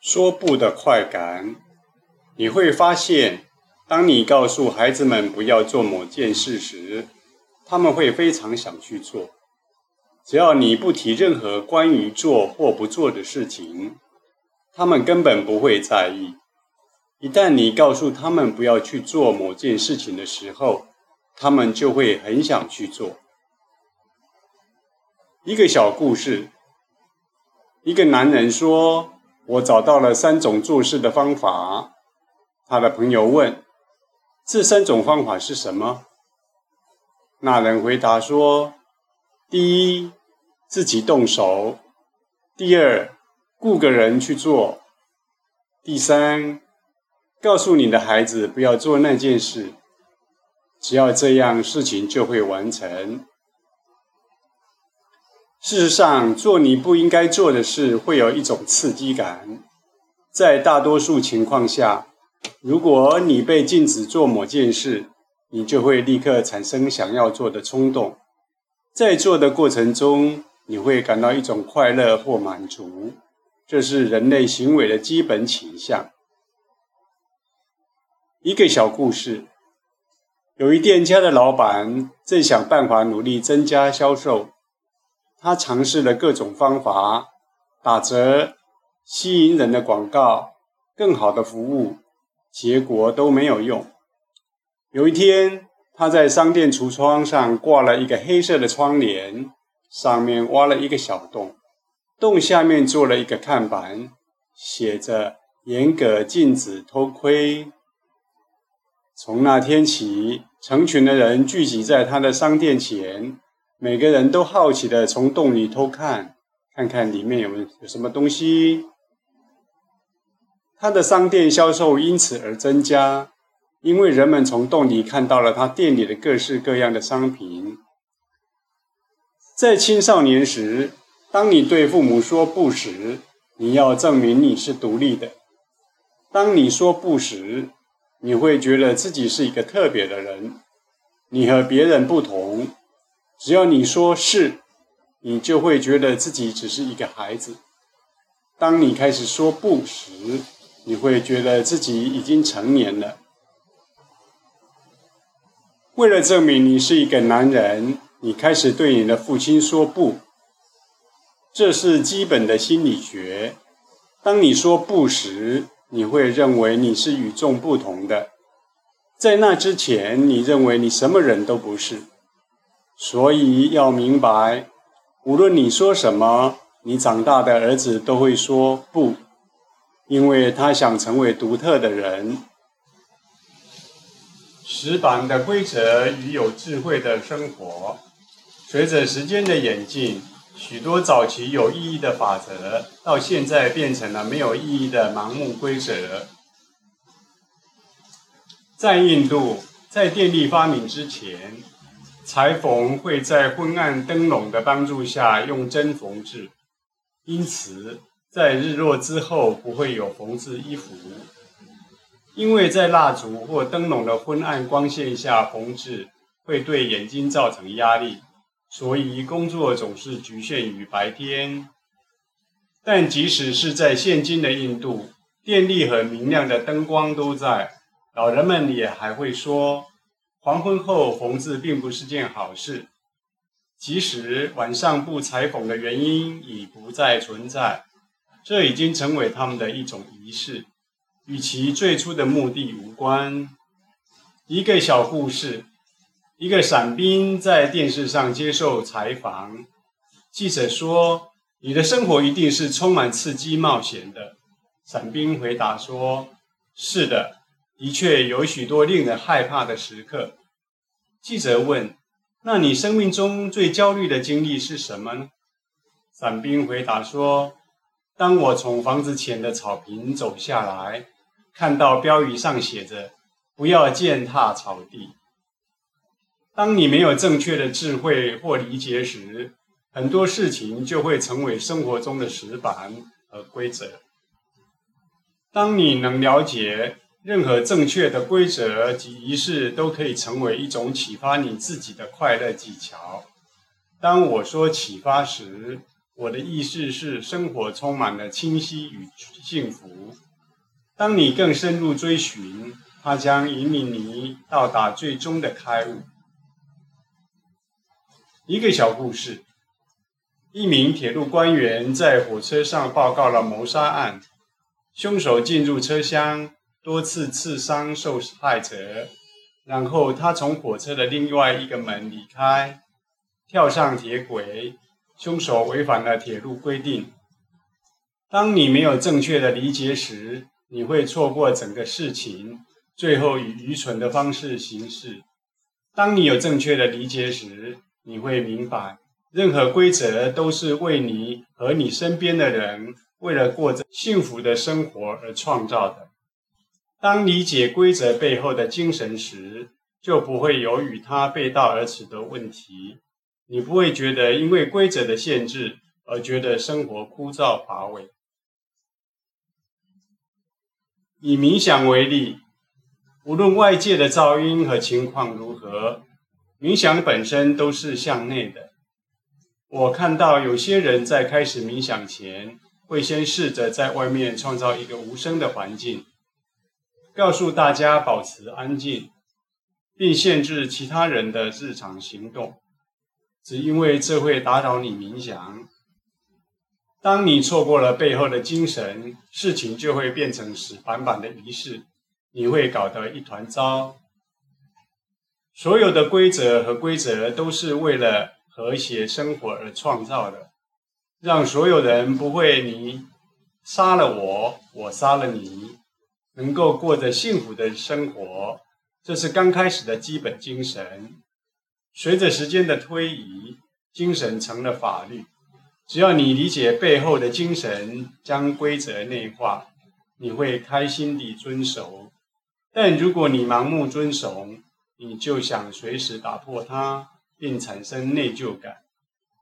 说不的快感，你会发现，当你告诉孩子们不要做某件事时，他们会非常想去做。只要你不提任何关于做或不做的事情，他们根本不会在意。一旦你告诉他们不要去做某件事情的时候，他们就会很想去做。一个小故事，一个男人说。我找到了三种做事的方法。他的朋友问：“这三种方法是什么？”那人回答说：“第一，自己动手；第二，雇个人去做；第三，告诉你的孩子不要做那件事。只要这样，事情就会完成。”事实上，做你不应该做的事会有一种刺激感。在大多数情况下，如果你被禁止做某件事，你就会立刻产生想要做的冲动。在做的过程中，你会感到一种快乐或满足，这是人类行为的基本倾向。一个小故事：有一店家的老板正想办法努力增加销售。他尝试了各种方法，打折、吸引人的广告、更好的服务，结果都没有用。有一天，他在商店橱窗上挂了一个黑色的窗帘，上面挖了一个小洞，洞下面做了一个看板，写着“严格禁止偷窥”。从那天起，成群的人聚集在他的商店前。每个人都好奇的从洞里偷看，看看里面有有什么东西。他的商店销售因此而增加，因为人们从洞里看到了他店里的各式各样的商品。在青少年时，当你对父母说不时，你要证明你是独立的。当你说不时，你会觉得自己是一个特别的人，你和别人不同。只要你说是，你就会觉得自己只是一个孩子。当你开始说不时，你会觉得自己已经成年了。为了证明你是一个男人，你开始对你的父亲说不。这是基本的心理学。当你说不时，你会认为你是与众不同的。在那之前，你认为你什么人都不是。所以要明白，无论你说什么，你长大的儿子都会说不，因为他想成为独特的人。死板的规则与有智慧的生活，随着时间的演进，许多早期有意义的法则，到现在变成了没有意义的盲目规则。在印度，在电力发明之前。裁缝会在昏暗灯笼的帮助下用针缝制，因此在日落之后不会有缝制衣服。因为在蜡烛或灯笼的昏暗光线下缝制会对眼睛造成压力，所以工作总是局限于白天。但即使是在现今的印度，电力和明亮的灯光都在，老人们也还会说。黄昏后缝制并不是件好事，即使晚上不裁缝的原因已不再存在，这已经成为他们的一种仪式，与其最初的目的无关。一个小故事：一个伞兵在电视上接受采访，记者说：“你的生活一定是充满刺激冒险的。”伞兵回答说：“是的。”的确有许多令人害怕的时刻。记者问：“那你生命中最焦虑的经历是什么呢？”伞兵回答说：“当我从房子前的草坪走下来，看到标语上写着‘不要践踏草地’。当你没有正确的智慧或理解时，很多事情就会成为生活中的死板和规则。当你能了解。”任何正确的规则及仪式都可以成为一种启发你自己的快乐技巧。当我说启发时，我的意思是，生活充满了清晰与幸福。当你更深入追寻，它将引领你到达最终的开悟。一个小故事：一名铁路官员在火车上报告了谋杀案，凶手进入车厢，多次刺伤受害者，然后他从火车的另外一个门离开，跳上铁轨。凶手违反了铁路规定。当你没有正确的理解时，你会错过整个事情，最后以愚蠢的方式行事。当你有正确的理解时，你会明白，任何规则都是为你和你身边的人，为了过着幸福的生活而创造的。当理解规则背后的精神时，就不会有与它背道而驰的问题。你不会觉得因为规则的限制而觉得生活枯燥乏味。以冥想为例，无论外界的噪音和情况如何，冥想本身都是向内的。我看到有些人在开始冥想前，会先试着在外面创造一个无声的环境，告诉大家保持安静，并限制其他人的日常行动。只因为这会打扰你冥想。当你错过了背后的精神，事情就会变成死板板的仪式，你会搞得一团糟。所有的规则和规则都是为了和谐生活而创造的，让所有人不会你杀了我，我杀了你，能够过着幸福的生活。这是刚开始的基本精神。随着时间的推移，精神成了法律。只要你理解背后的精神，将规则内化，你会开心地遵守。但如果你盲目遵守，你就想随时打破它，并产生内疚感。